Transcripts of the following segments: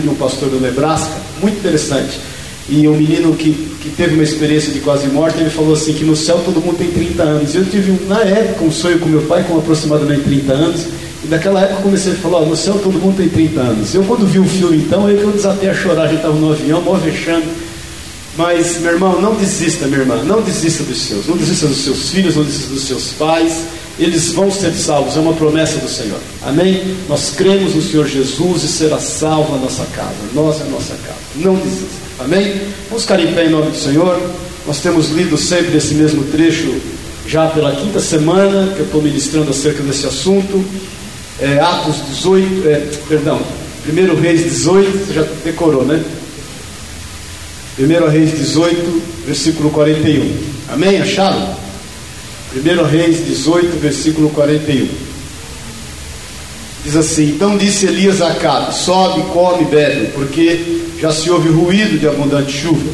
de um pastor do Nebraska, muito interessante. E um menino que, que teve uma experiência de quase morte, ele falou assim: que no céu todo mundo tem 30 anos. Eu tive, na época, um sonho com meu pai com aproximadamente 30 anos. E daquela época comecei a falar: oh, no céu todo mundo tem 30 anos. Eu, quando vi o filme, então, aí que eu desatei a chorar. A gente estava no avião, mó. Mas, meu irmão, não desista, minha irmã, não desista dos seus, não desista dos seus filhos, não desista dos seus pais, eles vão ser salvos, é uma promessa do Senhor. Amém? Nós cremos no Senhor Jesus e será salvo a nossa casa. Nós é a nossa casa. Não desista. Amém? Vamos ficar em pé em nome do Senhor. Nós temos lido sempre esse mesmo trecho já pela quinta semana que eu estou ministrando acerca desse assunto. É, Atos 18, é, perdão, 1 Reis 18, você já decorou, né? 1 Reis 18, versículo 41. Amém? Acharam? 1 Reis 18, versículo 41. Diz assim: Então disse Elias a Acabe: Sobe, come, bebe, porque já se ouve ruído de abundante chuva.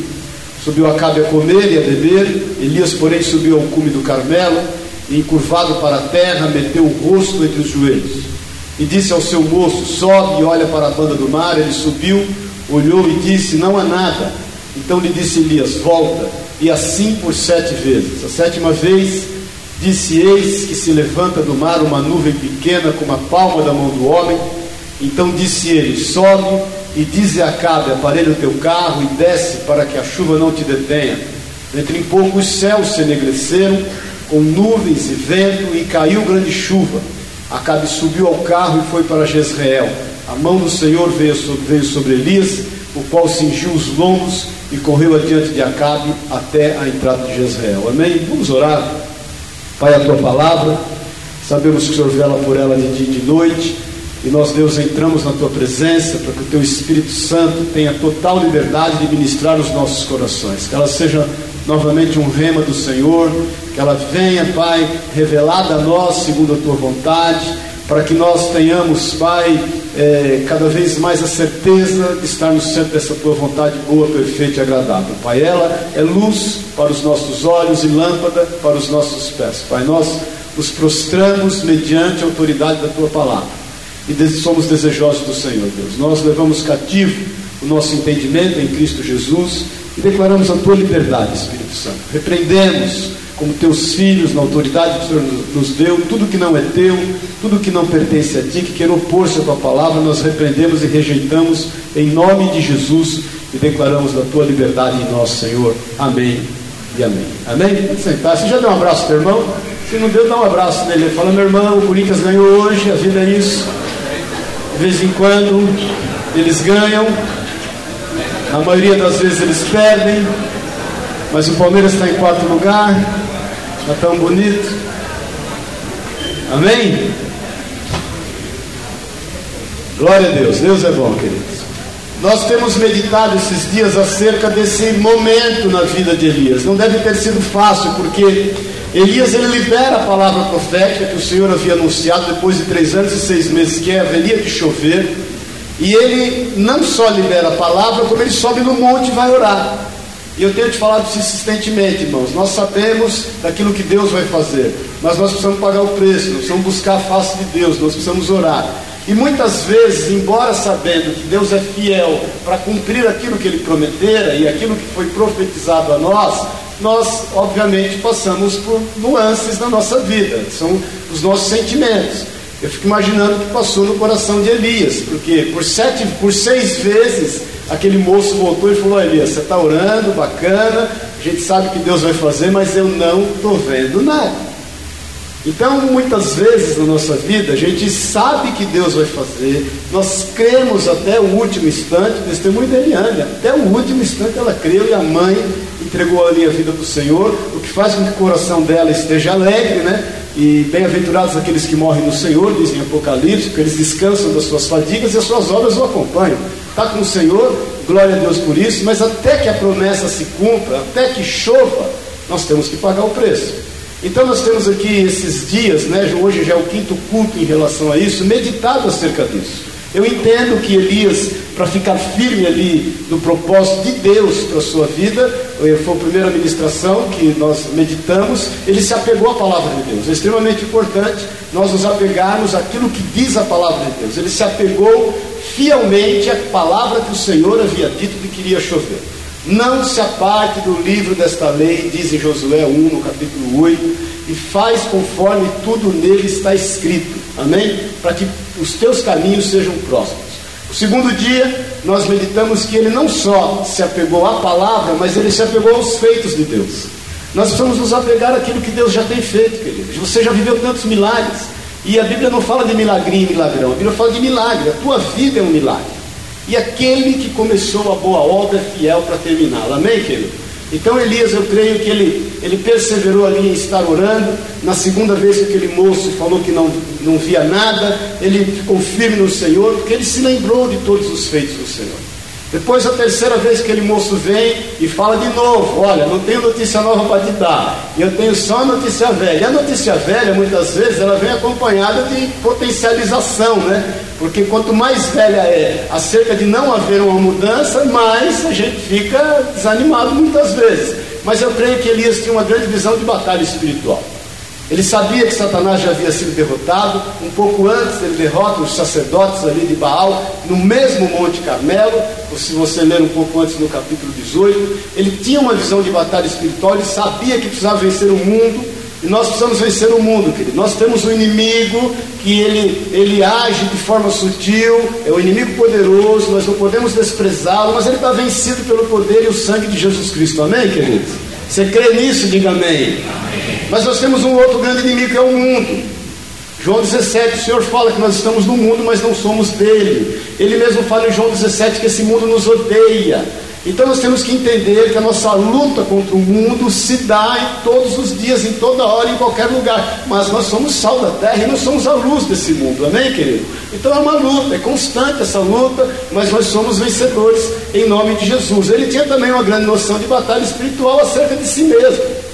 Subiu Acabe a comer e a beber. Elias, porém, subiu ao cume do Carmelo e, encurvado para a terra, meteu o rosto entre os joelhos. E disse ao seu moço: Sobe e olha para a banda do mar. Ele subiu, olhou e disse: Não há nada. Então lhe disse Elias: Volta. E assim por sete vezes. A sétima vez Disse: Eis que se levanta do mar uma nuvem pequena como a palma da mão do homem. Então disse ele: Sobe e dize a Acabe: Aparelha o teu carro e desce para que a chuva não te detenha. Entre em pouco os céus se enegreceram com nuvens e vento e caiu grande chuva. Acabe subiu ao carro e foi para Jezreel. A mão do Senhor veio sobre, veio Elias, o qual cingiu os lombos e correu adiante de Acabe até a entrada de Jezreel. Amém? Vamos orar. Pai, a tua palavra, sabemos que o Senhor vela por ela de dia e de noite, e nós, Deus, entramos na tua presença para que o teu Espírito Santo tenha total liberdade de ministrar os nossos corações, que ela seja novamente um rema do Senhor, que ela venha, Pai, revelada a nós segundo a tua vontade, para que nós tenhamos, Pai, é, cada vez mais a certeza de estar no centro dessa tua vontade boa, perfeita e agradável. Pai, ela é luz para os nossos olhos e lâmpada para os nossos pés. Pai, nós nos prostramos mediante a autoridade da tua palavra e somos desejosos do Senhor, Deus. Nós levamos cativo o nosso entendimento em Cristo Jesus e declaramos a tua liberdade, Espírito Santo. Repreendemos como teus filhos, na autoridade que o Senhor nos deu, tudo que não é teu, tudo que não pertence a ti, que quer opor-se à tua palavra, nós repreendemos e rejeitamos em nome de Jesus e declaramos a tua liberdade em nós, Senhor. Amém e amém. Amém? Pode sentar. Você já deu um abraço para o irmão? Se não deu, dá um abraço nele. Fala, meu irmão, o Corinthians ganhou hoje, a vida é isso. De vez em quando eles ganham, a maioria das vezes eles perdem, mas o Palmeiras está em quarto lugar, está tão bonito. Amém? Glória a Deus, Deus é bom, queridos. Nós temos meditado esses dias acerca desse momento na vida de Elias. Não deve ter sido fácil, porque Elias ele libera a palavra profética que o Senhor havia anunciado depois de três anos e seis meses que haveria de chover. E ele não só libera a palavra, como ele sobe no monte e vai orar. E eu tenho te falado insistentemente, irmãos. Nós sabemos daquilo que Deus vai fazer, mas nós precisamos pagar o preço, nós precisamos buscar a face de Deus, nós precisamos orar. E muitas vezes, embora sabendo que Deus é fiel para cumprir aquilo que Ele prometera e aquilo que foi profetizado a nós, nós, obviamente, passamos por nuances na nossa vida, são os nossos sentimentos. Eu fico imaginando o que passou no coração de Elias, porque por, sete, por seis vezes aquele moço voltou e falou: Elias, você está orando, bacana, a gente sabe que Deus vai fazer, mas eu não estou vendo nada. Então, muitas vezes na nossa vida, a gente sabe que Deus vai fazer, nós cremos até o último instante, testemunho da Eliane, até o último instante ela creu e a mãe entregou ali a vida para o Senhor, o que faz com que o coração dela esteja alegre, né? E bem-aventurados aqueles que morrem no Senhor, dizem Apocalipse, que eles descansam das suas fadigas e as suas obras o acompanham está com o Senhor, glória a Deus por isso, mas até que a promessa se cumpra, até que chova, nós temos que pagar o preço. Então nós temos aqui esses dias, né, hoje já é o quinto culto em relação a isso, meditado acerca disso. Eu entendo que Elias, para ficar firme ali no propósito de Deus para a sua vida, eh, foi a primeira ministração que nós meditamos, ele se apegou à palavra de Deus. É extremamente importante nós nos apegarmos àquilo que diz a palavra de Deus. Ele se apegou fielmente a palavra que o Senhor havia dito que queria chover. Não se aparte do livro desta lei, diz em Josué 1, no capítulo 8, e faz conforme tudo nele está escrito. Amém? Para que os teus caminhos sejam próximos. O segundo dia, nós meditamos que ele não só se apegou à palavra, mas ele se apegou aos feitos de Deus. Nós precisamos nos apegar àquilo que Deus já tem feito, queridos. Você já viveu tantos milagres. E a Bíblia não fala de milagrinho e milagrão, a Bíblia fala de milagre. A tua vida é um milagre. E aquele que começou a boa obra é fiel para terminá-la. Amém, querido? Então Elias, eu creio que ele, ele perseverou ali em estar orando. Na segunda vez que aquele moço falou que não, não via nada, ele ficou firme no Senhor, porque ele se lembrou de todos os feitos do Senhor. Depois, a terceira vez que aquele moço vem e fala de novo: Olha, não tenho notícia nova para te dar, eu tenho só notícia velha. E a notícia velha, muitas vezes, ela vem acompanhada de potencialização, né? Porque quanto mais velha é acerca de não haver uma mudança, mais a gente fica desanimado muitas vezes. Mas eu creio que Elias tinha uma grande visão de batalha espiritual. Ele sabia que Satanás já havia sido derrotado. Um pouco antes, ele derrota os sacerdotes ali de Baal, no mesmo Monte Carmelo. Se você ler um pouco antes, no capítulo 18, ele tinha uma visão de batalha espiritual. Ele sabia que precisava vencer o mundo. E nós precisamos vencer o mundo, querido. Nós temos um inimigo que ele, ele age de forma sutil, é um inimigo poderoso, nós não podemos desprezá-lo, mas ele está vencido pelo poder e o sangue de Jesus Cristo. Amém, queridos? Você crê nisso? Diga amém. amém. Mas nós temos um outro grande inimigo que é o mundo. João 17, o Senhor fala que nós estamos no mundo, mas não somos dele. Ele mesmo fala em João 17 que esse mundo nos odeia. Então nós temos que entender que a nossa luta contra o mundo se dá em todos os dias, em toda hora, em qualquer lugar. Mas nós somos sal da terra e nós somos a luz desse mundo, amém, querido? Então é uma luta, é constante essa luta, mas nós somos vencedores em nome de Jesus. Ele tinha também uma grande noção de batalha espiritual acerca de si mesmo.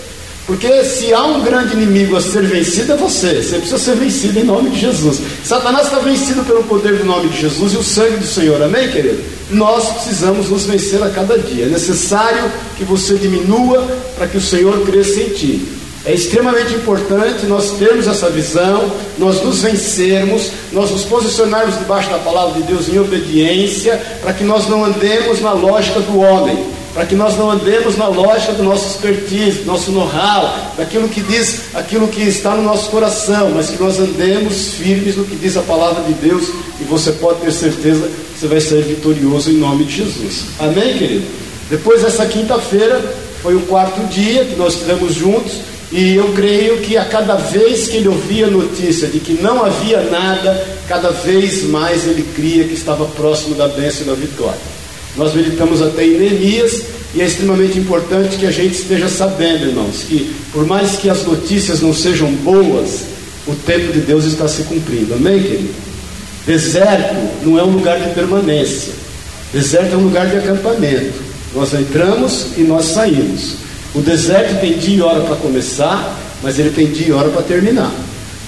Porque se há um grande inimigo a ser vencido, é você. Você precisa ser vencido em nome de Jesus. Satanás está vencido pelo poder do nome de Jesus e o sangue do Senhor. Amém, querido? Nós precisamos nos vencer a cada dia. É necessário que você diminua para que o Senhor cresça em ti. É extremamente importante nós termos essa visão, nós nos vencermos, nós nos posicionarmos debaixo da palavra de Deus em obediência, para que nós não andemos na lógica do homem para que nós não andemos na lógica do nosso expertise, do nosso know-how, daquilo que diz, aquilo que está no nosso coração, mas que nós andemos firmes no que diz a palavra de Deus e você pode ter certeza que você vai ser vitorioso em nome de Jesus. Amém, querido? Depois dessa quinta-feira, foi o quarto dia que nós estivemos juntos. E eu creio que a cada vez que ele ouvia a notícia de que não havia nada, cada vez mais ele cria que estava próximo da bênção e da vitória. Nós meditamos até em Neemias e é extremamente importante que a gente esteja sabendo, irmãos, que por mais que as notícias não sejam boas, o tempo de Deus está se cumprindo. Amém, querido? Deserto não é um lugar de permanência. Deserto é um lugar de acampamento. Nós entramos e nós saímos. O deserto tem dia e hora para começar, mas ele tem dia e hora para terminar.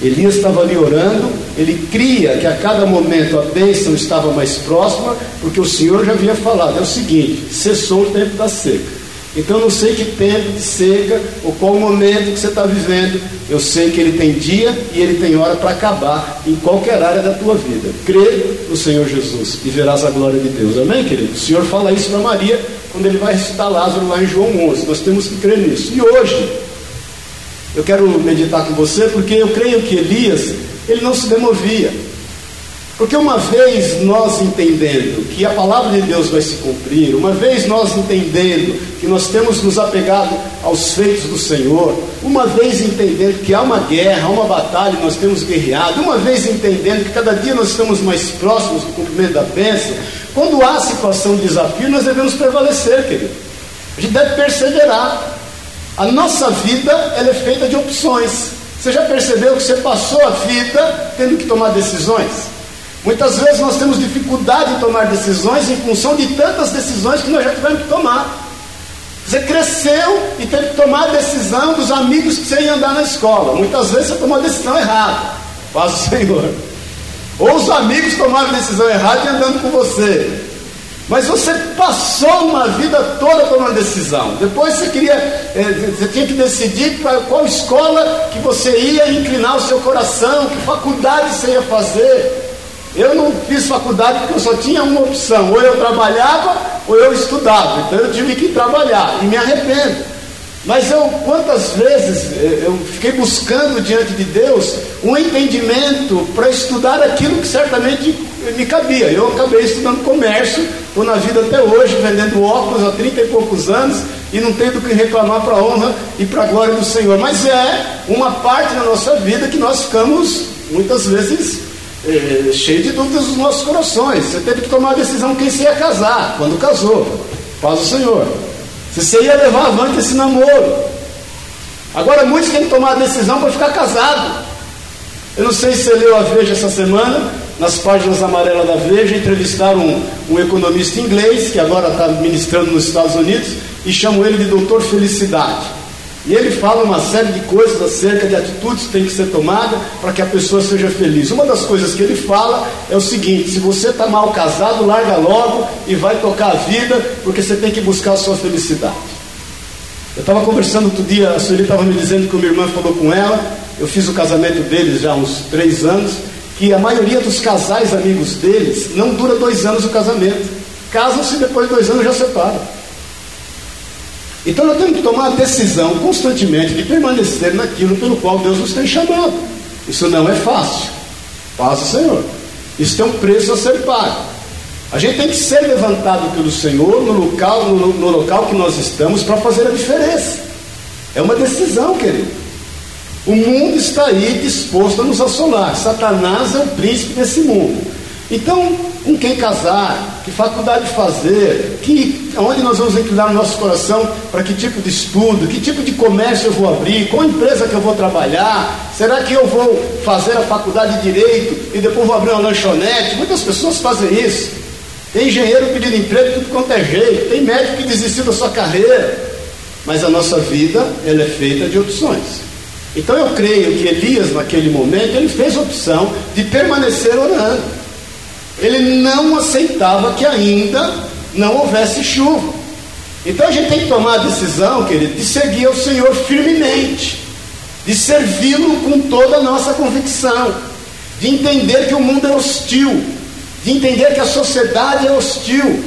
Elias estava ali orando, ele cria que a cada momento a bênção estava mais próxima, porque o Senhor já havia falado: é o seguinte, cessou o tempo da seca. Então não sei que tempo de seca ou qual momento que você está vivendo, eu sei que ele tem dia e ele tem hora para acabar em qualquer área da tua vida. Crê no Senhor Jesus e verás a glória de Deus. Amém, querido? O Senhor fala isso para Maria quando ele vai ressuscitar Lázaro lá em João 11. Nós temos que crer nisso. E hoje, eu quero meditar com você porque eu creio que Elias, ele não se demovia. Porque uma vez nós entendendo que a palavra de Deus vai se cumprir, uma vez nós entendendo que nós temos nos apegado aos feitos do Senhor, uma vez entendendo que há uma guerra, há uma batalha, nós temos guerreado, uma vez entendendo que cada dia nós estamos mais próximos do cumprimento da bênção, quando há situação de desafio, nós devemos prevalecer, querido. A gente deve perseverar. A nossa vida ela é feita de opções. Você já percebeu que você passou a vida tendo que tomar decisões? Muitas vezes nós temos dificuldade em tomar decisões em função de tantas decisões que nós já tivemos que tomar. Você cresceu e teve que tomar a decisão dos amigos que você ia andar na escola. Muitas vezes você tomou a decisão errada. Paz o Senhor. Ou os amigos tomaram a decisão errada e andando com você. Mas você passou uma vida toda tomando decisão. Depois você queria, é, você tinha que decidir para qual escola que você ia inclinar o seu coração, que faculdade você ia fazer. Eu não fiz faculdade porque eu só tinha uma opção: ou eu trabalhava ou eu estudava. Então eu tive que trabalhar e me arrependo. Mas eu, quantas vezes eh, eu fiquei buscando diante de Deus um entendimento para estudar aquilo que certamente me cabia. Eu acabei estudando comércio, estou na vida até hoje, vendendo óculos há 30 e poucos anos e não tenho do que reclamar para a honra e para a glória do Senhor. Mas é uma parte da nossa vida que nós ficamos muitas vezes é, cheios de dúvidas nos nossos corações. Você teve que tomar a decisão quem você ia casar, quando casou. Paz o Senhor se você ia levar avante esse namoro. Agora muitos têm que tomar a decisão para ficar casado. Eu não sei se você leu a Veja essa semana, nas páginas amarelas da Veja, entrevistaram um, um economista inglês que agora está ministrando nos Estados Unidos e chamam ele de Doutor Felicidade. E ele fala uma série de coisas acerca de atitudes que tem que ser tomada para que a pessoa seja feliz. Uma das coisas que ele fala é o seguinte: se você está mal casado, larga logo e vai tocar a vida, porque você tem que buscar a sua felicidade. Eu estava conversando outro dia, a Sueli estava me dizendo que uma irmã falou com ela, eu fiz o casamento deles já há uns três anos, que a maioria dos casais amigos deles não dura dois anos o casamento. Casam-se depois de dois anos já separam. Então nós temos que tomar a decisão constantemente de permanecer naquilo pelo qual Deus nos tem chamado. Isso não é fácil. O Senhor. Isso tem um preço a ser pago. A gente tem que ser levantado pelo Senhor no local, no, no local que nós estamos para fazer a diferença. É uma decisão, querido. O mundo está aí disposto a nos assolar. Satanás é o príncipe desse mundo. Então, com quem casar, que faculdade fazer, que, onde nós vamos inclinar o nosso coração para que tipo de estudo, que tipo de comércio eu vou abrir, qual empresa que eu vou trabalhar, será que eu vou fazer a faculdade de Direito e depois vou abrir uma lanchonete? Muitas pessoas fazem isso. Tem engenheiro pedindo emprego, tudo quanto é jeito, tem médico que desistiu da sua carreira. Mas a nossa vida, ela é feita de opções. Então eu creio que Elias, naquele momento, ele fez a opção de permanecer orando. Ele não aceitava que ainda não houvesse chuva. Então a gente tem que tomar a decisão, querido, de seguir ao Senhor firmemente, de servi-lo com toda a nossa convicção, de entender que o mundo é hostil, de entender que a sociedade é hostil,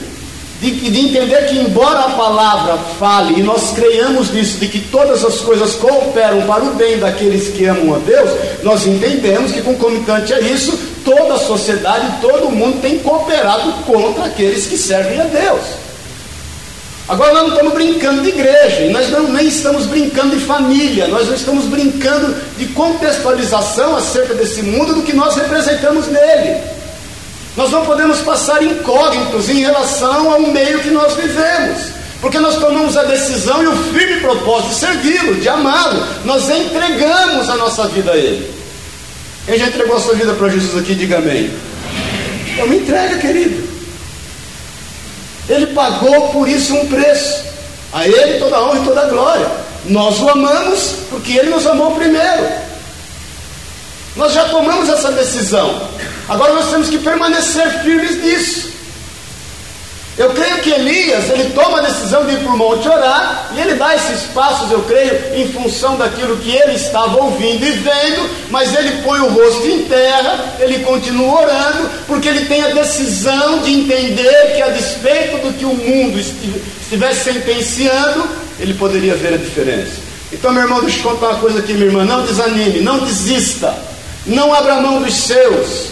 de, de, entender que, embora a palavra fale, e nós creiamos nisso, de que todas as coisas cooperam para o bem daqueles que amam a Deus, nós entendemos que, concomitante a isso, toda a sociedade, todo mundo tem cooperado contra aqueles que servem a Deus. Agora nós não estamos brincando de igreja, e nós não, nem estamos brincando de família, nós não estamos brincando de contextualização acerca desse mundo do que nós representamos nele. Nós não podemos passar incógnitos em relação ao meio que nós vivemos, porque nós tomamos a decisão e o firme propósito de servi-lo, de amá-lo, nós entregamos a nossa vida a Ele. Quem já entregou a sua vida para Jesus aqui, diga amém. É uma entrega, querido. Ele pagou por isso um preço. A Ele toda a honra e toda a glória. Nós o amamos porque Ele nos amou primeiro. Nós já tomamos essa decisão. Agora nós temos que permanecer firmes nisso. Eu creio que Elias, ele toma a decisão de ir para o monte orar, e ele dá esses passos, eu creio, em função daquilo que ele estava ouvindo e vendo, mas ele põe o rosto em terra, ele continua orando, porque ele tem a decisão de entender que, a despeito do que o mundo estivesse sentenciando, ele poderia ver a diferença. Então, meu irmão, deixa eu contar uma coisa aqui, minha irmã, não desanime, não desista, não abra mão dos seus,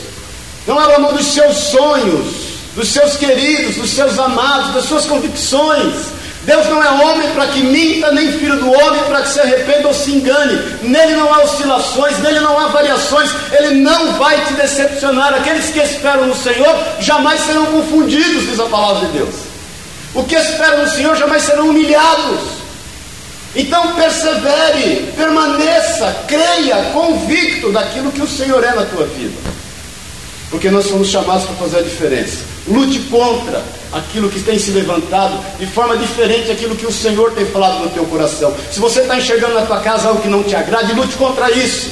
não abra mão dos seus sonhos dos seus queridos, dos seus amados, das suas convicções. Deus não é homem para que minta, nem filho do homem para que se arrependa ou se engane. Nele não há oscilações, nele não há variações, ele não vai te decepcionar. Aqueles que esperam no Senhor jamais serão confundidos, diz a palavra de Deus. O que esperam no Senhor jamais serão humilhados. Então persevere, permaneça, creia, convicto daquilo que o Senhor é na tua vida. Porque nós somos chamados para fazer a diferença. Lute contra aquilo que tem se levantado de forma diferente daquilo que o Senhor tem falado no teu coração. Se você está enxergando na tua casa algo que não te agrade, lute contra isso.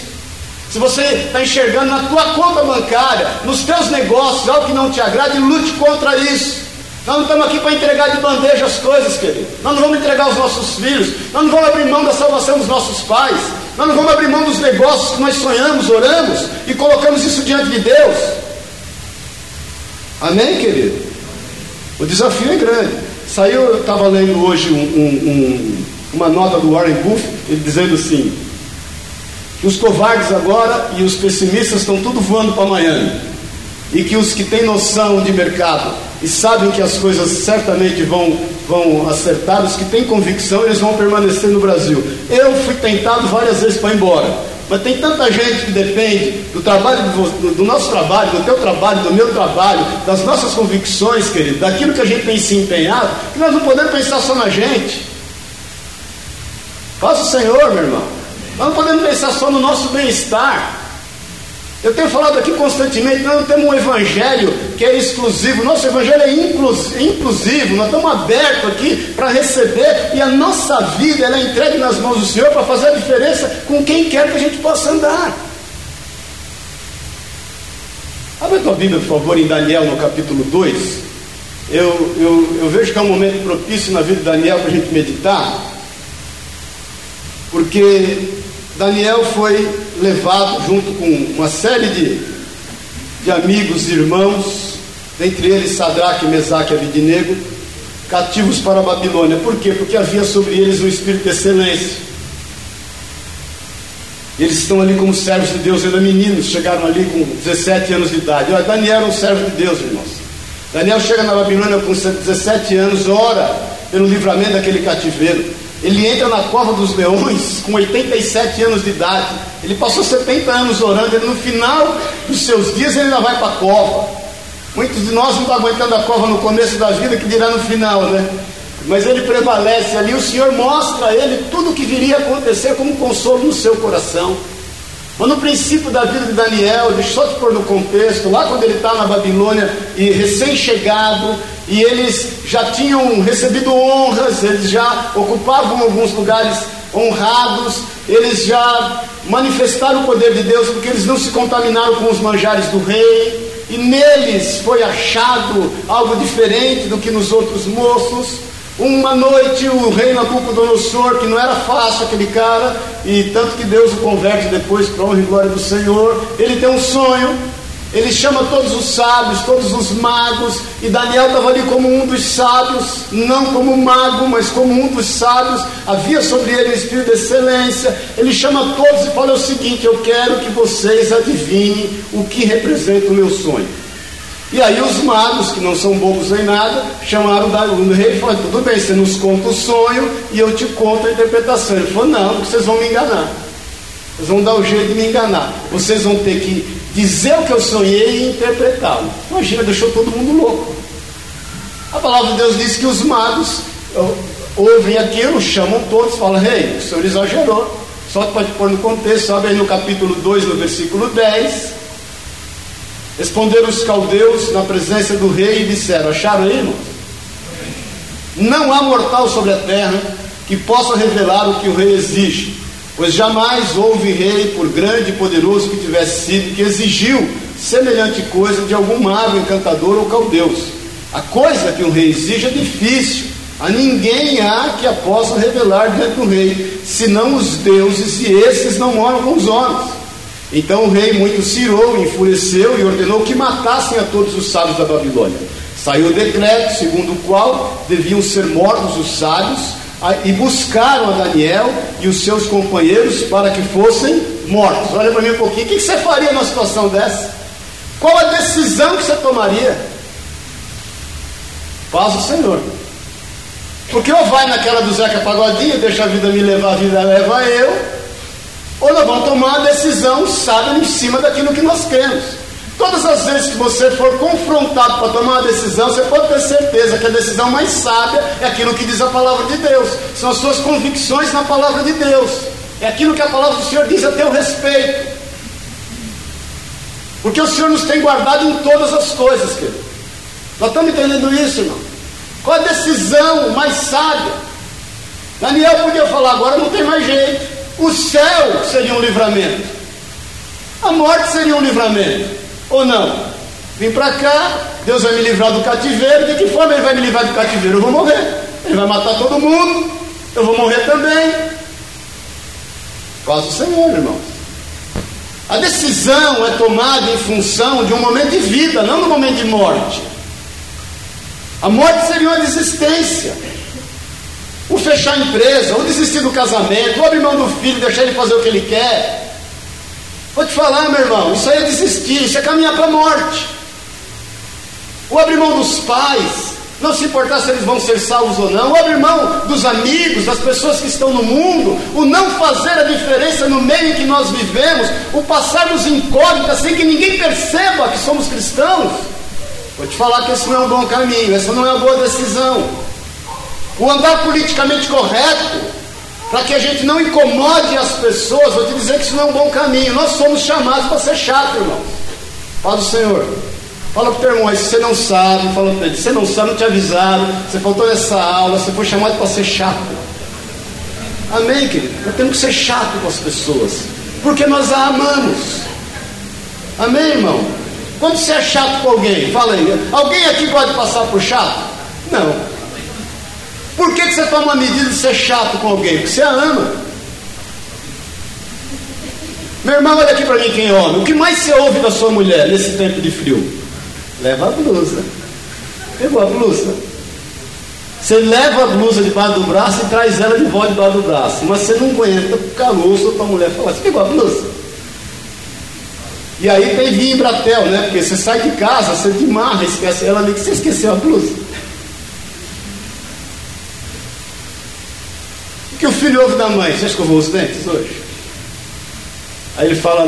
Se você está enxergando na tua conta bancária, nos teus negócios, algo que não te agrade, lute contra isso. Nós não estamos aqui para entregar de bandeja as coisas, querido. Nós não vamos entregar os nossos filhos. Nós não vamos abrir mão da salvação dos nossos pais. Nós não vamos abrir mão dos negócios que nós sonhamos, oramos e colocamos isso diante de Deus. Amém, querido? O desafio é grande. Saiu, eu estava lendo hoje um, um, um, uma nota do Warren Buffett, ele dizendo assim: que os covardes agora e os pessimistas estão tudo voando para Miami. E que os que têm noção de mercado e sabem que as coisas certamente vão, vão acertar, os que têm convicção, eles vão permanecer no Brasil. Eu fui tentado várias vezes para ir embora. Mas tem tanta gente que depende do trabalho do, do, nosso trabalho, do teu trabalho, do meu trabalho, das nossas convicções, querido, daquilo que a gente tem se empenhado, que nós não podemos pensar só na gente. Faça o Senhor, meu irmão. Nós não podemos pensar só no nosso bem-estar. Eu tenho falado aqui constantemente, nós não temos um evangelho que é exclusivo, nosso evangelho é inclusivo, nós estamos abertos aqui para receber e a nossa vida é entregue nas mãos do Senhor para fazer a diferença com quem quer que a gente possa andar. Abre a tua Bíblia, por favor, em Daniel, no capítulo 2. Eu, eu, eu vejo que é um momento propício na vida de Daniel para a gente meditar, porque Daniel foi levado junto com uma série de, de amigos e irmãos, dentre eles Sadraque, Mesaque e Abidinego, cativos para a Babilônia. Por quê? Porque havia sobre eles um espírito de excelência. Eles estão ali como servos de Deus, ainda meninos, chegaram ali com 17 anos de idade. Olha, Daniel era um servo de Deus, irmãos. Daniel chega na Babilônia com 17 anos, ora pelo livramento daquele cativeiro. Ele entra na cova dos leões com 87 anos de idade. Ele passou 70 anos orando. E no final dos seus dias ele ainda vai para a cova. Muitos de nós não estão aguentando a cova no começo da vida, que dirá no final, né? Mas ele prevalece ali. O Senhor mostra a ele tudo o que viria a acontecer como consolo no seu coração. Mas no princípio da vida de Daniel, deixa só te pôr no contexto, lá quando ele está na Babilônia e recém-chegado, e eles já tinham recebido honras, eles já ocupavam alguns lugares honrados, eles já manifestaram o poder de Deus porque eles não se contaminaram com os manjares do rei, e neles foi achado algo diferente do que nos outros moços. Uma noite o rei Nabucodonosor, que não era fácil aquele cara, e tanto que Deus o converte depois para honra e glória do Senhor, ele tem um sonho, ele chama todos os sábios, todos os magos, e Daniel estava ali como um dos sábios, não como mago, mas como um dos sábios. Havia sobre ele um espírito de excelência. Ele chama todos e fala o seguinte: Eu quero que vocês adivinhem o que representa o meu sonho. E aí os magos, que não são bobos nem nada, chamaram o rei e falaram: Tudo bem, você nos conta o sonho e eu te conto a interpretação. Ele falou: Não, vocês vão me enganar. Vocês vão dar o jeito de me enganar. Vocês vão ter que dizer o que eu sonhei e interpretá-lo. Imagina, deixou todo mundo louco. A palavra de Deus diz que os magos ouvem aquilo, chamam todos, falam, rei, o senhor exagerou. Só te pôr no contexto, sabe aí no capítulo 2, no versículo 10. Responderam os caldeus na presença do rei e disseram: Acharam aí, irmãos? Não há mortal sobre a terra que possa revelar o que o rei exige Pois jamais houve rei, por grande e poderoso que tivesse sido, que exigiu semelhante coisa de algum mago, encantador ou caldeus. A coisa que um rei exige é difícil. A ninguém há que a possa revelar diante do rei, senão os deuses, e esses não moram com os homens. Então o rei muito se irou, enfureceu e ordenou que matassem a todos os sábios da Babilônia. Saiu o decreto segundo o qual deviam ser mortos os sábios e buscaram a Daniel e os seus companheiros para que fossem mortos. Olha para mim um pouquinho, o que você faria numa situação dessa? Qual a decisão que você tomaria? Faz o Senhor. Porque ou vai naquela do Zeca Pagodinho, deixa a vida me levar, a vida leva eu, ou nós vamos tomar uma decisão sábia em cima daquilo que nós queremos. Todas as vezes que você for confrontado para tomar uma decisão, você pode ter certeza que a decisão mais sábia é aquilo que diz a palavra de Deus. São as suas convicções na palavra de Deus. É aquilo que a palavra do Senhor diz a teu respeito. Porque o Senhor nos tem guardado em todas as coisas, querido. Nós estamos entendendo isso, irmão? Qual a decisão mais sábia? Daniel podia falar, agora não tem mais jeito. O céu seria um livramento. A morte seria um livramento ou não? Vim para cá, Deus vai me livrar do cativeiro. De que forma Ele vai me livrar do cativeiro? Eu vou morrer. Ele vai matar todo mundo. Eu vou morrer também. Quase o Senhor, irmãos. A decisão é tomada em função de um momento de vida, não no momento de morte. A morte seria uma desistência. O fechar a empresa, ou desistir do casamento, ou abrir mão do filho, deixar ele fazer o que ele quer. Vou te falar, meu irmão, isso aí é desistir, isso é caminhar para a morte. Ou abrir mão dos pais, não se importar se eles vão ser salvos ou não, ou abrir mão dos amigos, das pessoas que estão no mundo, o não fazer a diferença no meio em que nós vivemos, o passarmos incógnita sem que ninguém perceba que somos cristãos. Vou te falar que esse não é um bom caminho, essa não é uma boa decisão. O andar politicamente correto, para que a gente não incomode as pessoas, vou te dizer que isso não é um bom caminho. Nós somos chamados para ser chato, irmão. Fala do Senhor. Fala para o teu irmão aí, se você não sabe, fala para ele, você não sabe, não te avisaram, você faltou nessa aula, você foi chamado para ser chato. Amém, querido? Nós temos que ser chato com as pessoas, porque nós a amamos. Amém, irmão? Quando você é chato com alguém, fala aí, alguém aqui pode passar por chato? Não. Por que, que você toma a medida de ser chato com alguém? Porque você a ama. Meu irmão, olha aqui para mim quem é homem. O que mais você ouve da sua mulher nesse tempo de frio? Leva a blusa. Pegou a blusa. Você leva a blusa debaixo do braço e traz ela de volta debaixo do braço. Mas você não aguenta o calor, sua tua mulher fala, você pegou a blusa? E aí tem vinho Bratel, né? Porque você sai de casa, você de marra, esquece ela ali que você esqueceu a blusa. Que o filho ouve da mãe? Você escovou os dentes hoje? Aí ele fala,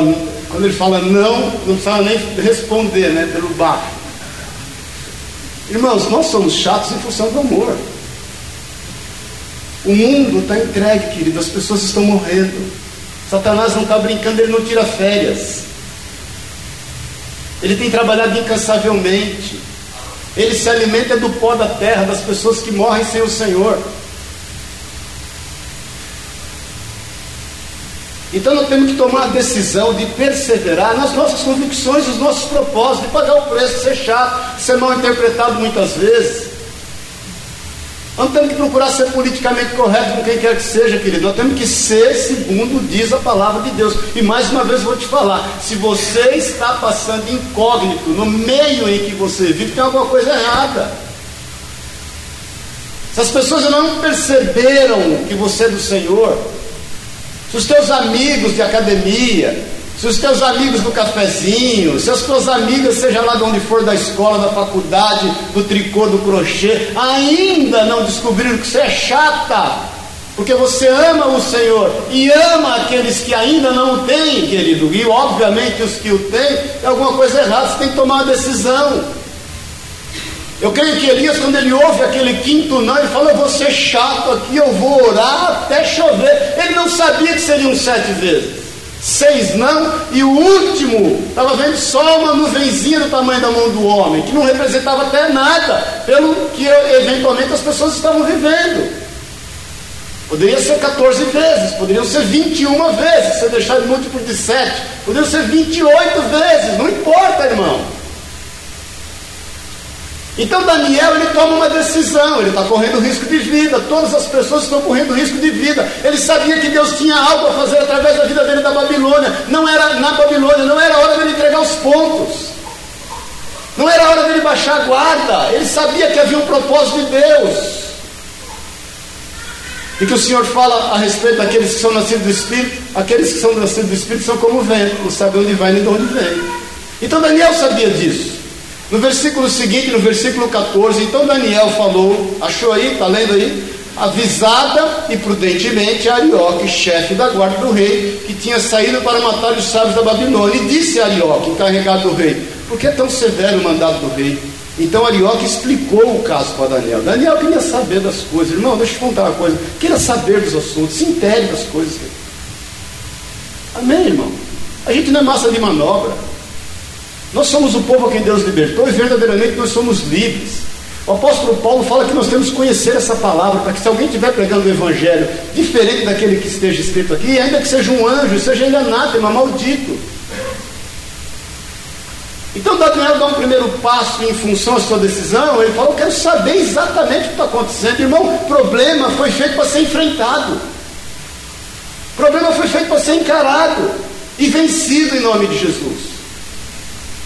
quando ele fala não, não precisa nem responder, né? Pelo baixo. Irmãos, nós somos chatos em função do amor. O mundo está entregue, querido, as pessoas estão morrendo. Satanás não está brincando, ele não tira férias. Ele tem trabalhado incansavelmente. Ele se alimenta do pó da terra, das pessoas que morrem sem o Senhor. Então nós temos que tomar a decisão de perseverar nas nossas convicções, nos nossos propósitos, de pagar o preço, ser chato, ser mal interpretado muitas vezes. Nós temos que procurar ser politicamente correto com quem quer que seja, querido. Nós temos que ser segundo diz a palavra de Deus. E mais uma vez vou te falar: se você está passando incógnito no meio em que você vive, tem alguma coisa errada. Se as pessoas não perceberam que você é do Senhor, se os teus amigos de academia, se os teus amigos do cafezinho, se as tuas amigas, seja lá de onde for, da escola, da faculdade, do tricô, do crochê, ainda não descobriram que você é chata, porque você ama o Senhor e ama aqueles que ainda não o têm, querido, e obviamente os que o têm, é alguma coisa errada, você tem que tomar uma decisão. Eu creio que Elias, quando ele ouve aquele quinto não, ele fala: Eu vou ser chato aqui, eu vou orar até chover. Ele não sabia que seriam sete vezes. Seis não, e o último estava vendo só uma nuvenzinha do tamanho da mão do homem, que não representava até nada, pelo que eventualmente as pessoas estavam vivendo. Poderia ser 14 vezes, poderiam ser 21 vezes, se deixar de múltiplo de 7, poderiam ser 28 vezes, não importa, irmão. Então Daniel ele toma uma decisão, ele está correndo risco de vida, todas as pessoas estão correndo risco de vida. Ele sabia que Deus tinha algo a fazer através da vida dele da Babilônia. Não era na Babilônia, não era hora dele entregar os pontos. Não era hora dele baixar a guarda. Ele sabia que havia um propósito de Deus. E que o Senhor fala a respeito daqueles que são nascidos do Espírito, aqueles que são nascidos do Espírito são como o vento, não sabe onde vai nem de onde vem. Então Daniel sabia disso. No versículo seguinte, no versículo 14, então Daniel falou, achou aí, está lendo aí? Avisada e prudentemente Arioque, chefe da guarda do rei, que tinha saído para matar os sábios da Babilônia, e disse a Arioque, encarregado do rei, por que é tão severo o mandado do rei? Então Arioque explicou o caso para Daniel. Daniel queria saber das coisas, irmão, deixa eu contar uma coisa, queria saber dos assuntos, se intere das coisas. Amém, irmão? A gente não é massa de manobra. Nós somos o povo a quem Deus libertou e verdadeiramente nós somos livres. O apóstolo Paulo fala que nós temos que conhecer essa palavra, para que se alguém estiver pregando o evangelho diferente daquele que esteja escrito aqui, ainda que seja um anjo, seja ele anátema, maldito. Então Daniel dá um primeiro passo em função da sua decisão, ele fala, eu quero saber exatamente o que está acontecendo. Irmão, problema foi feito para ser enfrentado. Problema foi feito para ser encarado e vencido em nome de Jesus.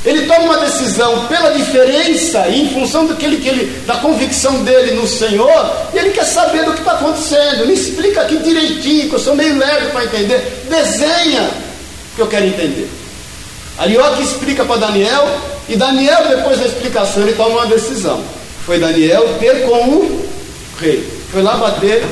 Ele toma uma decisão pela diferença e em função do que ele, da convicção dele no Senhor, e ele quer saber do que está acontecendo. Me explica aqui direitinho, que eu sou meio lerdo para entender. Desenha que eu quero entender. Arioque explica para Daniel, e Daniel, depois da explicação, ele toma uma decisão. Foi Daniel ter com o rei. Foi lá bater.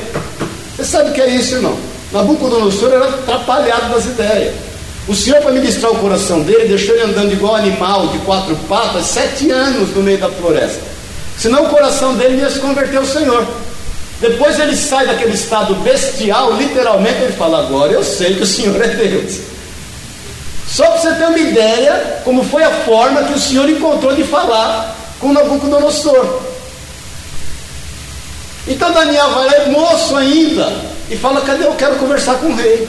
Você sabe o que é isso, irmão? Nabucodonosor era atrapalhado das ideias. O Senhor, para ministrar o coração dele, deixou ele andando igual animal de quatro patas, sete anos no meio da floresta. Senão o coração dele ia se converter ao Senhor. Depois ele sai daquele estado bestial, literalmente ele fala: Agora eu sei que o Senhor é Deus. Só para você ter uma ideia, como foi a forma que o Senhor encontrou de falar com Nabucodonosor. Então Daniel vai lá, moço ainda, e fala: Cadê eu quero conversar com o rei?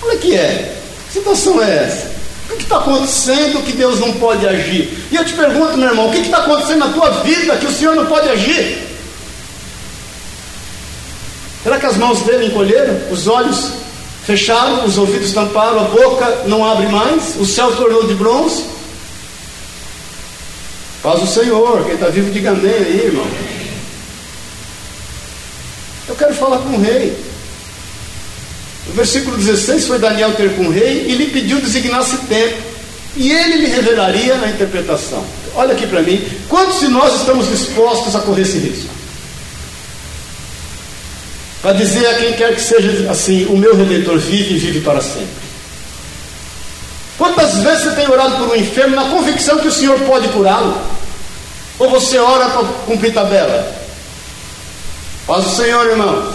Olha que é. Situação é essa? O que está acontecendo que Deus não pode agir? E eu te pergunto, meu irmão, o que está acontecendo na tua vida que o Senhor não pode agir? Será que as mãos dele encolheram? Os olhos fecharam, os ouvidos tamparam, a boca não abre mais, o céu tornou de bronze. Faz o Senhor, quem está vivo, diga amém aí, irmão. Eu quero falar com o rei. No versículo 16 foi Daniel ter com o rei e lhe pediu designasse tempo. E ele lhe revelaria a interpretação. Olha aqui para mim, quantos de nós estamos dispostos a correr esse risco? para dizer a quem quer que seja assim: o meu redentor vive e vive para sempre. Quantas vezes você tem orado por um enfermo na convicção que o Senhor pode curá-lo? Ou você ora para cumprir tabela? Faz o Senhor, irmão.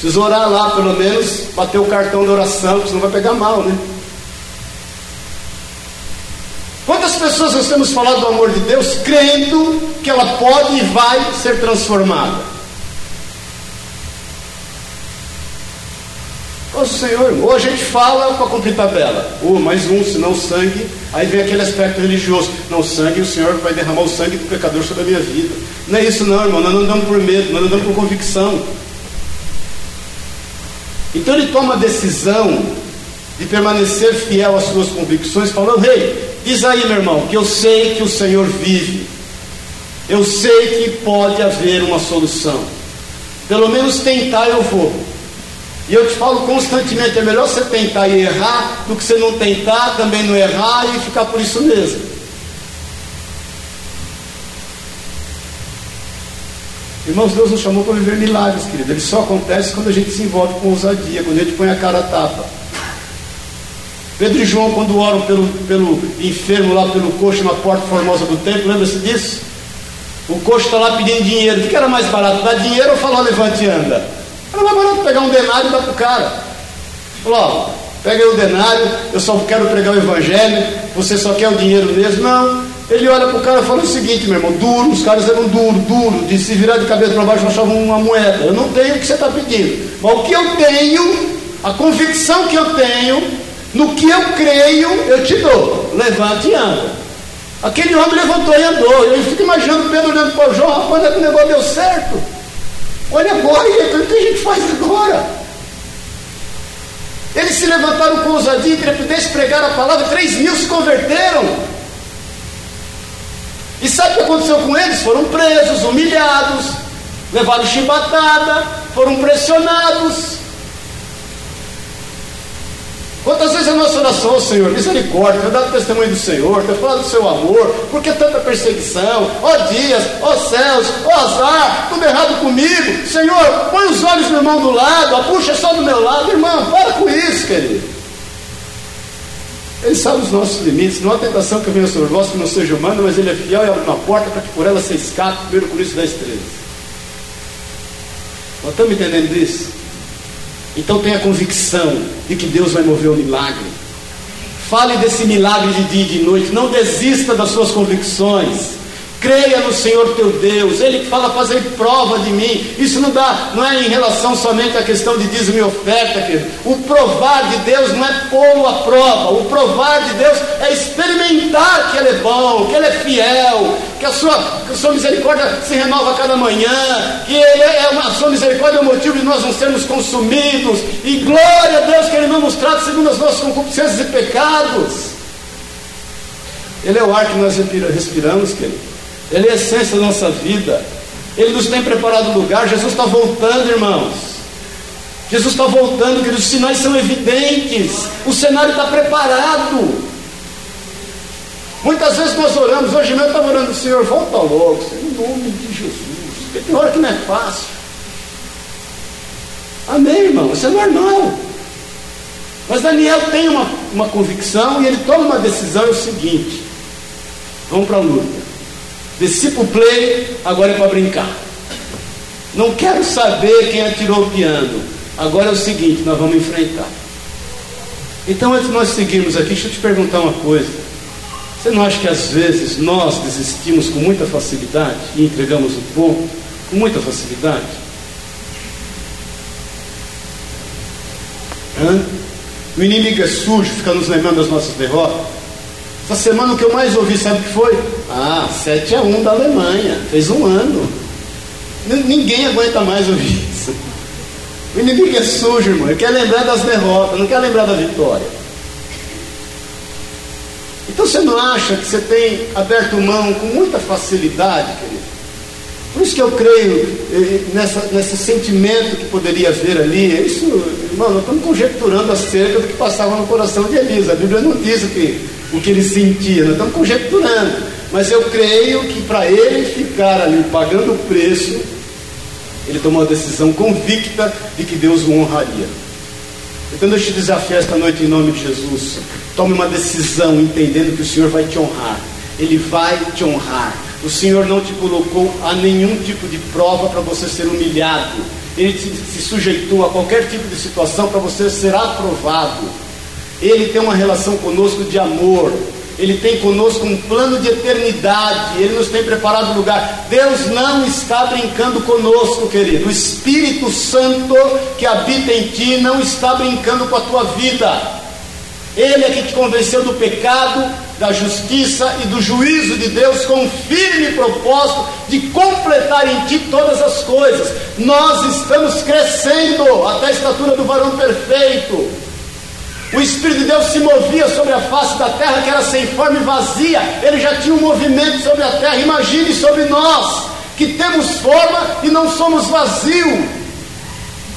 Precisa orar lá, pelo menos, bater o cartão de oração, senão vai pegar mal, né? Quantas pessoas nós temos falado do amor de Deus, crendo que ela pode e vai ser transformada? Nossa Senhor, ou a gente fala para cumprir tabela, ou oh, mais um, senão sangue, aí vem aquele aspecto religioso, não, sangue, o Senhor vai derramar o sangue do pecador sobre a minha vida. Não é isso não, irmão, nós não andamos por medo, nós andamos por convicção. Então ele toma a decisão de permanecer fiel às suas convicções, falando, rei, hey, diz aí meu irmão, que eu sei que o Senhor vive, eu sei que pode haver uma solução, pelo menos tentar eu vou. E eu te falo constantemente: é melhor você tentar e errar do que você não tentar, também não errar e ficar por isso mesmo. Irmãos, Deus nos chamou para viver milagres, querido. Ele só acontece quando a gente se envolve com ousadia, quando a gente põe a cara a tapa. Pedro e João, quando oram pelo, pelo enfermo lá pelo coxo na porta formosa do templo, lembra-se disso? O coxo está lá pedindo dinheiro. O que era mais barato? Dar dinheiro ou falar levante e anda? Era mais barato pegar um denário e dar para o cara. Falou, ó, pega aí o denário, eu só quero pregar o evangelho, você só quer o dinheiro mesmo. Não. Ele olha para o cara e fala o seguinte, meu irmão, duro, os caras eram duro, duro, de se virar de cabeça para baixo achavam uma moeda. Eu não tenho o que você está pedindo. Mas o que eu tenho, a convicção que eu tenho, no que eu creio, eu te dou. Levante e anda. Aquele homem levantou e andou. Eu fico imaginando Pedro olhando para o João, rapaz, que o negócio deu certo. Olha agora, o que a gente faz agora? Eles se levantaram com ousadia e intrepidez, pregaram a palavra, três mil se converteram. E sabe o que aconteceu com eles? Foram presos, humilhados, levaram chibatada, foram pressionados. Quantas vezes a nossa oração, Senhor, misericórdia, ter dado testemunho do Senhor, ter falado do seu amor, por que tanta perseguição? Ó dias, ó céus, ó azar, tudo errado comigo. Senhor, põe os olhos do irmão do lado, a puxa só do meu lado, irmão, para com isso, querido. Ele sabe os nossos limites, não há tentação que venha sobre vós que não seja humana, mas ele é fiel e abre uma porta para que por ela se escape, 1 Coríntios 10, 13. Nós estamos entendendo isso? Então tenha convicção de que Deus vai mover o milagre. Fale desse milagre de dia e de noite. Não desista das suas convicções. Creia no Senhor teu Deus. Ele fala fazer prova de mim. Isso não dá, não é em relação somente à questão de dízimo e oferta, querido. O provar de Deus não é pô-lo prova. O provar de Deus é experimentar que Ele é bom, que Ele é fiel, que a sua, que a sua misericórdia se renova a cada manhã, que Ele é uma, a sua misericórdia é o motivo de nós não sermos consumidos. E glória a Deus que Ele não nos trata segundo as nossas concupiscências e pecados. Ele é o ar que nós respiramos, querido. Ele é a essência da nossa vida. Ele nos tem preparado lugar. Jesus está voltando, irmãos. Jesus está voltando, queridos. Os sinais são evidentes. O cenário está preparado. Muitas vezes nós oramos, hoje mesmo eu estava orando, Senhor, volta logo, Senhor, em nome de Jesus. Tem hora que não é fácil. Amém, irmão? Isso é normal. Mas Daniel tem uma, uma convicção e ele toma uma decisão: é o seguinte, vamos para a luta. O play, agora é para brincar. Não quero saber quem atirou o piano. Agora é o seguinte, nós vamos enfrentar. Então, antes de nós seguirmos aqui, deixa eu te perguntar uma coisa. Você não acha que às vezes nós desistimos com muita facilidade e entregamos o ponto com muita facilidade? Hã? O inimigo é sujo, fica nos lembrando das nossas derrotas. Essa semana o que eu mais ouvi, sabe o que foi? Ah, 7 a 1 da Alemanha, fez um ano. Ninguém aguenta mais ouvir isso. O inimigo é sujo, irmão. Ele quer lembrar das derrotas, não quer lembrar da vitória. Então você não acha que você tem aberto mão com muita facilidade, querido? Por isso que eu creio eh, nessa, nesse sentimento que poderia haver ali. Isso, nós estamos conjecturando acerca do que passava no coração de Elisa. A Bíblia não diz o que, o que ele sentia, nós estamos conjecturando. Mas eu creio que para ele ficar ali pagando o preço, ele tomou a decisão convicta de que Deus o honraria. Então eu te desafio esta noite em nome de Jesus. Tome uma decisão entendendo que o Senhor vai te honrar. Ele vai te honrar. O Senhor não te colocou a nenhum tipo de prova para você ser humilhado. Ele se sujeitou a qualquer tipo de situação para você ser aprovado. Ele tem uma relação conosco de amor. Ele tem conosco um plano de eternidade, Ele nos tem preparado lugar. Deus não está brincando conosco, querido. O Espírito Santo que habita em ti não está brincando com a tua vida. Ele é que te convenceu do pecado, da justiça e do juízo de Deus com firme propósito de completar em ti todas as coisas. Nós estamos crescendo até a estatura do varão perfeito. O Espírito de Deus se movia sobre a face da terra, que era sem forma e vazia. Ele já tinha um movimento sobre a terra. Imagine sobre nós, que temos forma e não somos vazio.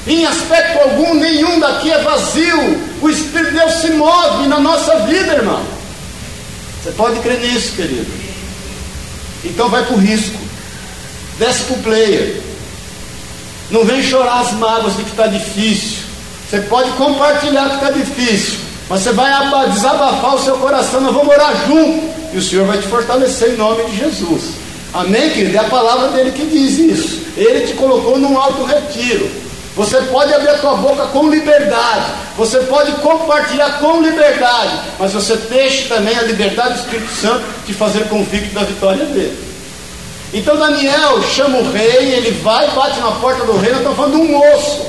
Em aspecto algum, nenhum daqui é vazio. O Espírito de Deus se move na nossa vida, irmão. Você pode crer nisso, querido. Então vai para o risco. Desce para o player. Não vem chorar as mágoas de que está difícil. Você pode compartilhar que está difícil, mas você vai desabafar o seu coração, nós vamos orar junto, e o Senhor vai te fortalecer em nome de Jesus. Amém, querido? É a palavra dele que diz isso. Ele te colocou num alto retiro. Você pode abrir a tua boca com liberdade, você pode compartilhar com liberdade, mas você deixe também a liberdade do Espírito Santo de fazer convicto da vitória dele. Então Daniel chama o rei, ele vai, bate na porta do rei, nós estamos falando de um moço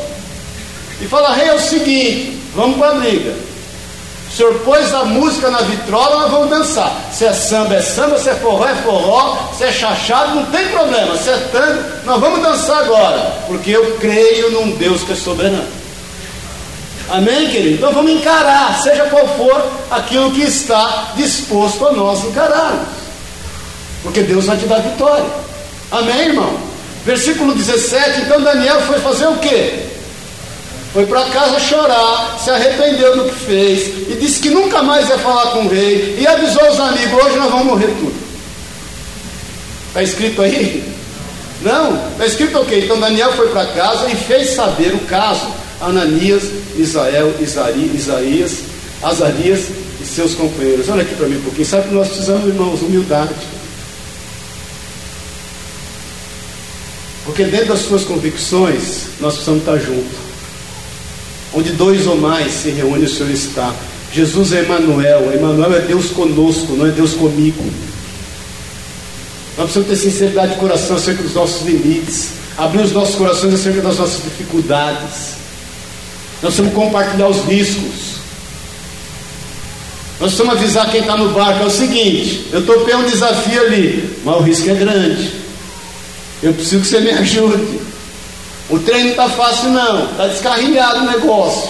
e fala: Rei, é o seguinte, vamos para a briga. O senhor pôs a música na vitrola, nós vamos dançar. Se é samba, é samba, se é forró, é forró, se é chachado, não tem problema. Se é tango, nós vamos dançar agora, porque eu creio num Deus que é soberano. Amém, querido? Então vamos encarar, seja qual for aquilo que está disposto a nós encararmos. Porque Deus vai te dar vitória. Amém, irmão? Versículo 17, então Daniel foi fazer o quê? Foi para casa chorar, se arrependeu do que fez e disse que nunca mais ia falar com o rei e avisou os amigos: hoje nós vamos morrer tudo. Está escrito aí? Não, está escrito o quê? Então Daniel foi para casa e fez saber o caso Ananias, Isael, Isari, Isaías, Azarias e seus companheiros. Olha aqui para mim um pouquinho. Sabe que nós precisamos, irmãos, humildade. Porque dentro das suas convicções, nós precisamos estar juntos. Onde dois ou mais se reúnem, o Senhor está. Jesus é Emmanuel. Emmanuel é Deus conosco, não é Deus comigo. Nós precisamos ter sinceridade de coração acerca dos nossos limites. Abrir os nossos corações acerca das nossas dificuldades. Nós precisamos compartilhar os riscos. Nós precisamos avisar quem está no barco. É o seguinte: eu topei um desafio ali, mas o risco é grande. Eu preciso que você me ajude. O trem não está fácil, não. Está descarrilhado o negócio.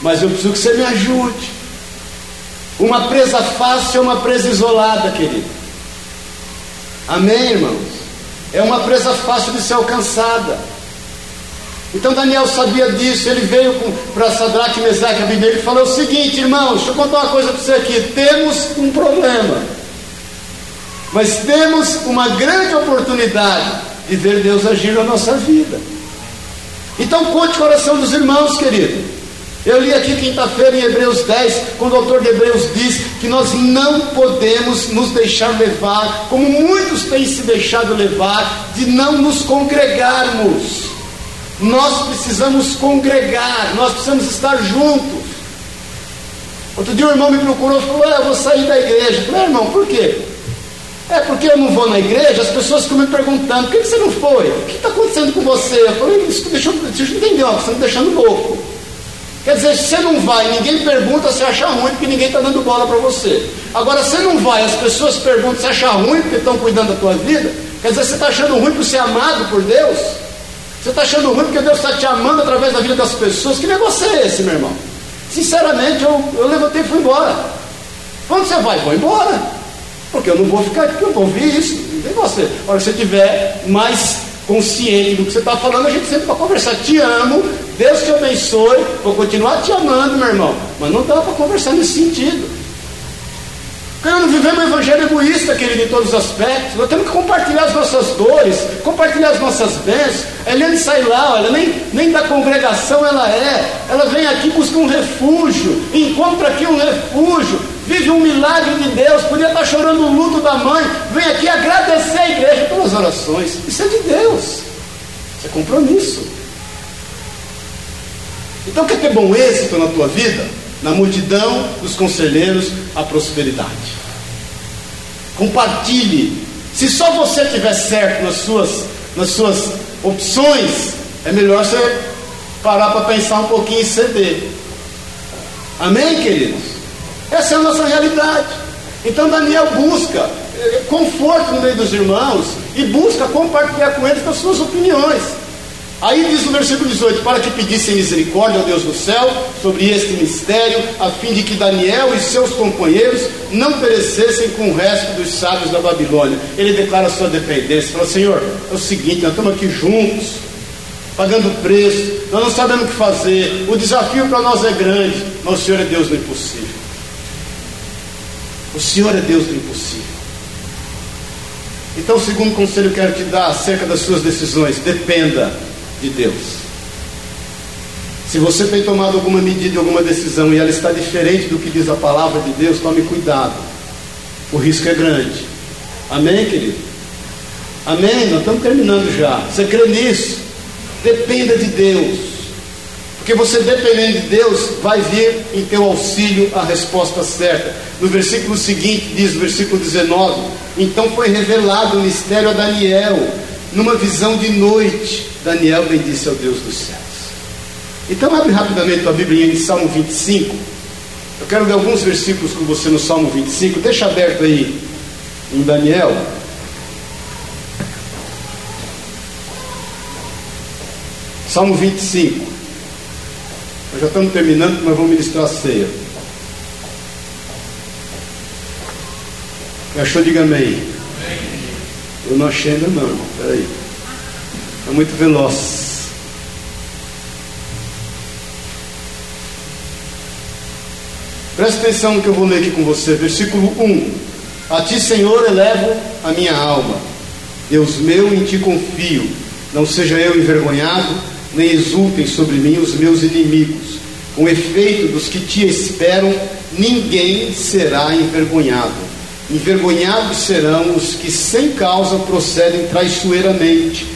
Mas eu preciso que você me ajude. Uma presa fácil é uma presa isolada, querido. Amém, irmãos? É uma presa fácil de ser alcançada. Então Daniel sabia disso, ele veio para Sadraque, Mesaque e e falou o seguinte, irmãos, deixa eu contar uma coisa para você aqui, temos um problema, mas temos uma grande oportunidade de ver Deus agir na nossa vida. Então conte o coração dos irmãos, querido. Eu li aqui quinta-feira em Hebreus 10, quando o autor de Hebreus diz que nós não podemos nos deixar levar, como muitos têm se deixado levar, de não nos congregarmos. Nós precisamos congregar, nós precisamos estar juntos. Outro dia o irmão me procurou e falou: ah, Eu vou sair da igreja. Eu falei: Irmão, por quê? É porque eu não vou na igreja, as pessoas ficam me perguntando: Por que você não foi? O que está acontecendo com você? Eu falei: Isso deixa, eu entender, você está me deixando louco. Quer dizer, se você não vai, ninguém pergunta, você acha ruim porque ninguém está dando bola para você. Agora, você não vai, as pessoas perguntam, você acha ruim porque estão cuidando da tua vida? Quer dizer, você está achando ruim por ser amado por Deus? Você está achando ruim porque Deus está te amando através da vida das pessoas? Que negócio é esse, meu irmão? Sinceramente, eu, eu levantei e fui embora. Quando você vai? Vou embora. Porque eu não vou ficar aqui, eu vou ouvir isso. Tem você. Agora, se você estiver mais consciente do que você está falando, a gente sempre vai conversar. Te amo, Deus te abençoe, vou continuar te amando, meu irmão. Mas não dá para conversar nesse sentido. Não vivemos um evangelho egoísta, querido, em todos os aspectos. Nós temos que compartilhar as nossas dores, compartilhar as nossas bênçãos. Eliane sai lá, olha, nem, nem da congregação ela é. Ela vem aqui buscar um refúgio, encontra aqui um refúgio, vive um milagre de Deus. Podia estar chorando o luto da mãe, vem aqui agradecer a igreja pelas orações. Isso é de Deus, isso é compromisso. Então, quer ter bom êxito na tua vida? na multidão dos conselheiros a prosperidade. Compartilhe. Se só você tiver certo nas suas, nas suas opções, é melhor você parar para pensar um pouquinho e ceder. Amém, queridos? Essa é a nossa realidade. Então Daniel busca eh, conforto no meio dos irmãos e busca compartilhar com eles as suas opiniões. Aí diz no versículo 18: Para que pedissem misericórdia ao Deus do céu sobre este mistério, a fim de que Daniel e seus companheiros não perecessem com o resto dos sábios da Babilônia. Ele declara sua dependência: Fala, Senhor, é o seguinte, nós estamos aqui juntos, pagando preço, nós não sabemos o que fazer, o desafio para nós é grande, mas o Senhor é Deus do impossível. O Senhor é Deus do impossível. Então, o segundo conselho que eu quero te dar acerca das suas decisões: dependa de Deus. Se você tem tomado alguma medida, alguma decisão e ela está diferente do que diz a palavra de Deus, tome cuidado. O risco é grande. Amém, querido? Amém? Nós estamos terminando já. Você crê nisso? Dependa de Deus. Porque você dependendo de Deus, vai vir em teu auxílio a resposta certa. No versículo seguinte, diz, versículo 19: Então foi revelado o mistério a Daniel, numa visão de noite. Daniel bendisse ao Deus dos céus. Então, abre rapidamente a Bíblia em Salmo 25. Eu quero ler alguns versículos com você no Salmo 25. Deixa aberto aí em Daniel. Salmo 25. Já estamos terminando, mas vamos ministrar a ceia. Achou? Diga amém. Eu não achei ainda não. Peraí. É muito veloz. Presta atenção no que eu vou ler aqui com você. Versículo 1. A ti, Senhor, elevo a minha alma. Deus meu, em ti confio. Não seja eu envergonhado, nem exultem sobre mim os meus inimigos. Com efeito dos que te esperam, ninguém será envergonhado. Envergonhados serão os que sem causa procedem traiçoeiramente.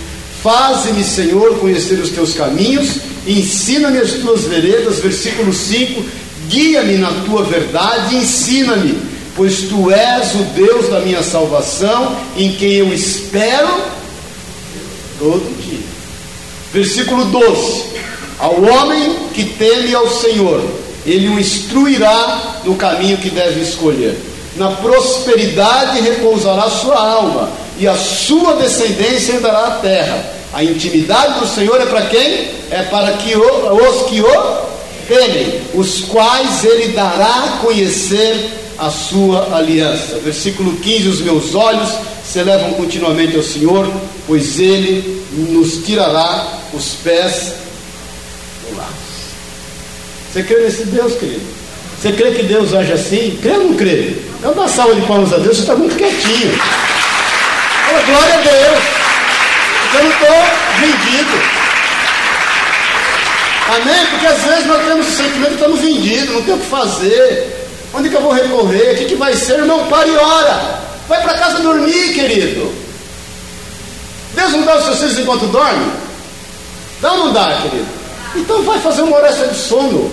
Faze-me, Senhor, conhecer os teus caminhos, ensina-me as tuas veredas. Versículo 5: Guia-me na tua verdade, ensina-me, pois tu és o Deus da minha salvação, em quem eu espero todo dia. Versículo 12: Ao homem que teme ao Senhor, ele o instruirá no caminho que deve escolher na prosperidade repousará sua alma, e a sua descendência herdará a terra. A intimidade do Senhor é para quem? É para que o, os que o temem, os quais ele dará a conhecer a sua aliança. Versículo 15: Os meus olhos se elevam continuamente ao Senhor, pois ele nos tirará os pés do laço. Você crê nesse Deus, querido? Você crê que Deus age assim? Crê ou não crê? Então dá salva de palmas a Deus, você está muito quietinho. Oh, glória a Deus. Eu não estou vendido. Amém? Porque às vezes nós temos o sentimento que estamos vendidos, não tem o que fazer. Onde que eu vou recorrer? O que, que vai ser? Irmão, pare e ora. Vai para casa dormir, querido. Deus não dá os seus filhos enquanto dorme? Dá ou não dá, querido? Então vai fazer uma hora de sono.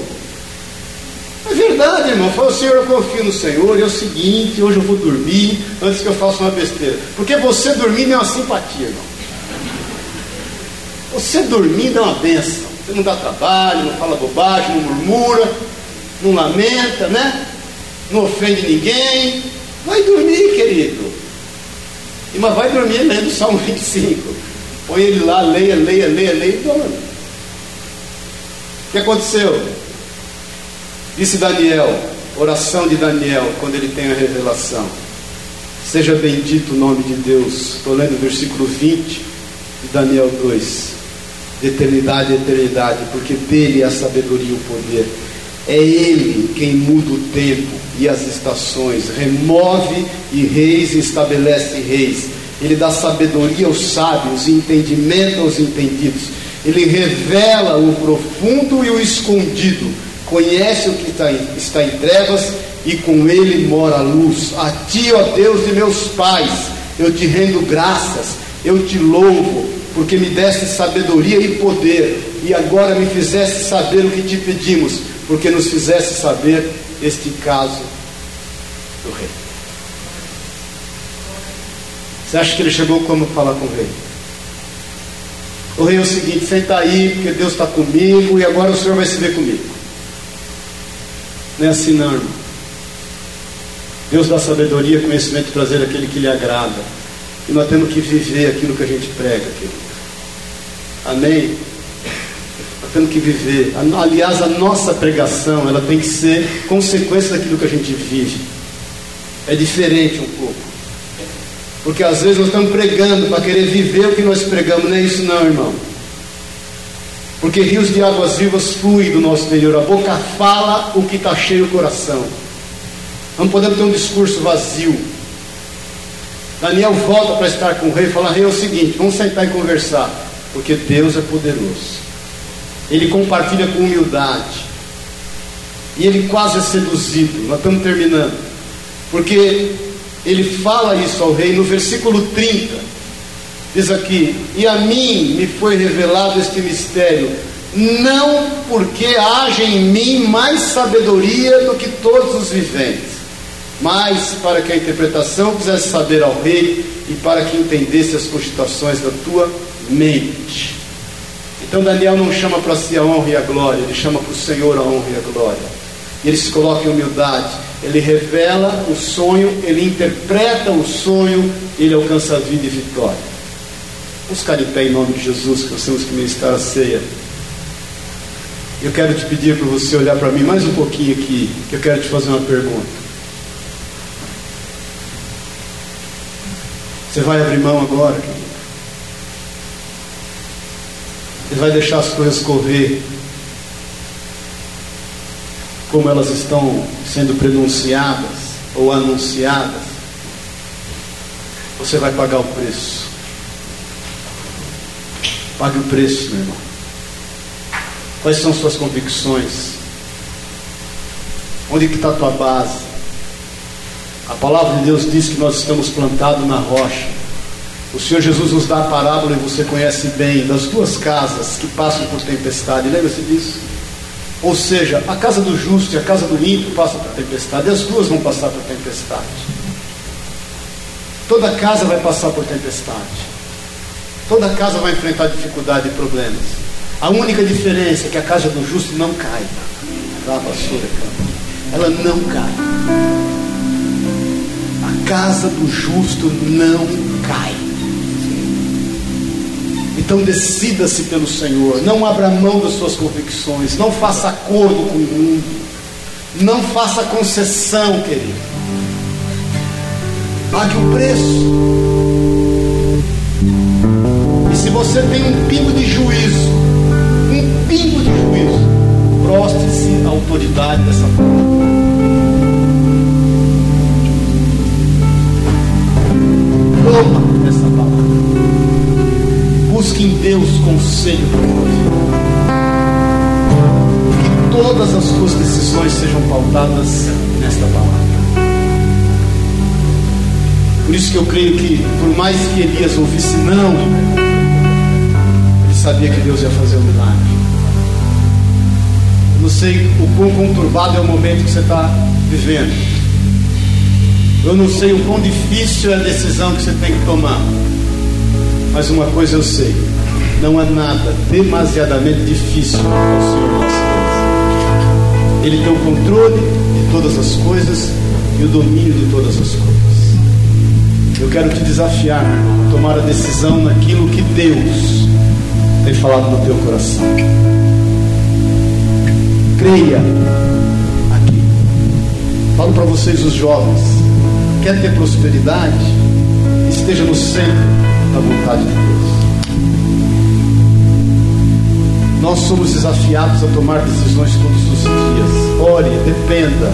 É verdade, irmão. Fala, Senhor, eu confio no Senhor. É o seguinte: hoje eu vou dormir antes que eu faça uma besteira. Porque você dormindo é uma simpatia, irmão. Você dormindo é uma benção. Você não dá trabalho, não fala bobagem, não murmura, não lamenta, né? Não ofende ninguém. Vai dormir, querido. E mas vai dormir lendo o Salmo 25. Põe ele lá, leia, leia, leia, leia e dorme. O que aconteceu? Disse Daniel, oração de Daniel, quando ele tem a revelação. Seja bendito o nome de Deus. Estou lendo o versículo 20 de Daniel 2. De eternidade a eternidade, porque dele é a sabedoria e o poder. É ele quem muda o tempo e as estações, remove e reis e estabelece reis. Ele dá sabedoria aos sábios e entendimento aos entendidos. Ele revela o profundo e o escondido conhece o que está em, está em trevas e com ele mora a luz. A ti, ó Deus de meus pais, eu te rendo graças, eu te louvo, porque me deste sabedoria e poder, e agora me fizeste saber o que te pedimos, porque nos fizeste saber este caso do rei. Você acha que ele chegou como falar com o rei? O rei é o seguinte: senta aí, porque Deus está comigo e agora o Senhor vai se ver comigo. Não é assim não, irmão. Deus dá sabedoria, conhecimento e prazer àquele que lhe agrada. E nós temos que viver aquilo que a gente prega, querido. Amém? Temos que viver. Aliás, a nossa pregação, ela tem que ser consequência daquilo que a gente vive. É diferente um pouco. Porque às vezes nós estamos pregando para querer viver o que nós pregamos. Não é isso não, irmão. Porque rios de águas vivas fluem do nosso interior. A boca fala o que está cheio o coração. Não podemos ter um discurso vazio. Daniel volta para estar com o rei e fala: Rei, é o seguinte, vamos sentar e conversar. Porque Deus é poderoso. Ele compartilha com humildade. E ele quase é seduzido. Nós estamos terminando. Porque ele fala isso ao rei no versículo 30. Diz aqui: E a mim me foi revelado este mistério, não porque haja em mim mais sabedoria do que todos os viventes, mas para que a interpretação quisesse saber ao rei e para que entendesse as cogitações da tua mente. Então Daniel não chama para si a honra e a glória, ele chama para o Senhor a honra e a glória. E ele se coloca em humildade, ele revela o sonho, ele interpreta o sonho, ele alcança a vida e vitória. Vamos ficar de pé em nome de Jesus, que nós temos que ministrar a ceia. Eu quero te pedir para você olhar para mim mais um pouquinho aqui, que eu quero te fazer uma pergunta. Você vai abrir mão agora, querido? Você vai deixar as coisas correr como elas estão sendo prenunciadas ou anunciadas? Você vai pagar o preço. Pague o preço, meu irmão. Quais são suas convicções? Onde está a tua base? A palavra de Deus diz que nós estamos plantados na rocha. O Senhor Jesus nos dá a parábola e você conhece bem das duas casas que passam por tempestade. Lembra-se disso? Ou seja, a casa do justo e a casa do ímpio passam por tempestade, e as duas vão passar por tempestade. Toda casa vai passar por tempestade. Toda casa vai enfrentar dificuldade e problemas. A única diferença é que a casa do justo não cai. Ela não cai. A casa do justo não cai. Então decida-se pelo Senhor, não abra mão das suas convicções, não faça acordo com o mundo, não faça concessão, querido. Pague o preço. E se você tem um pingo de juízo, um pingo de juízo, proste-se à autoridade dessa palavra. Que todas as tuas decisões sejam pautadas nesta palavra. Por isso que eu creio que, por mais que Elias ouvisse não, ele sabia que Deus ia fazer um milagre. Eu não sei o quão conturbado é o momento que você está vivendo. Eu não sei o quão difícil é a decisão que você tem que tomar. Mas uma coisa eu sei: não há nada demasiadamente difícil para o Senhor nosso Deus. Ele tem o controle de todas as coisas e o domínio de todas as coisas. Eu quero te desafiar a tomar a decisão naquilo que Deus tem falado no teu coração. Creia aqui. Falo para vocês, os jovens: quer ter prosperidade? Esteja no centro da vontade de Deus. Nós somos desafiados a tomar decisões todos os dias. Ore, dependa,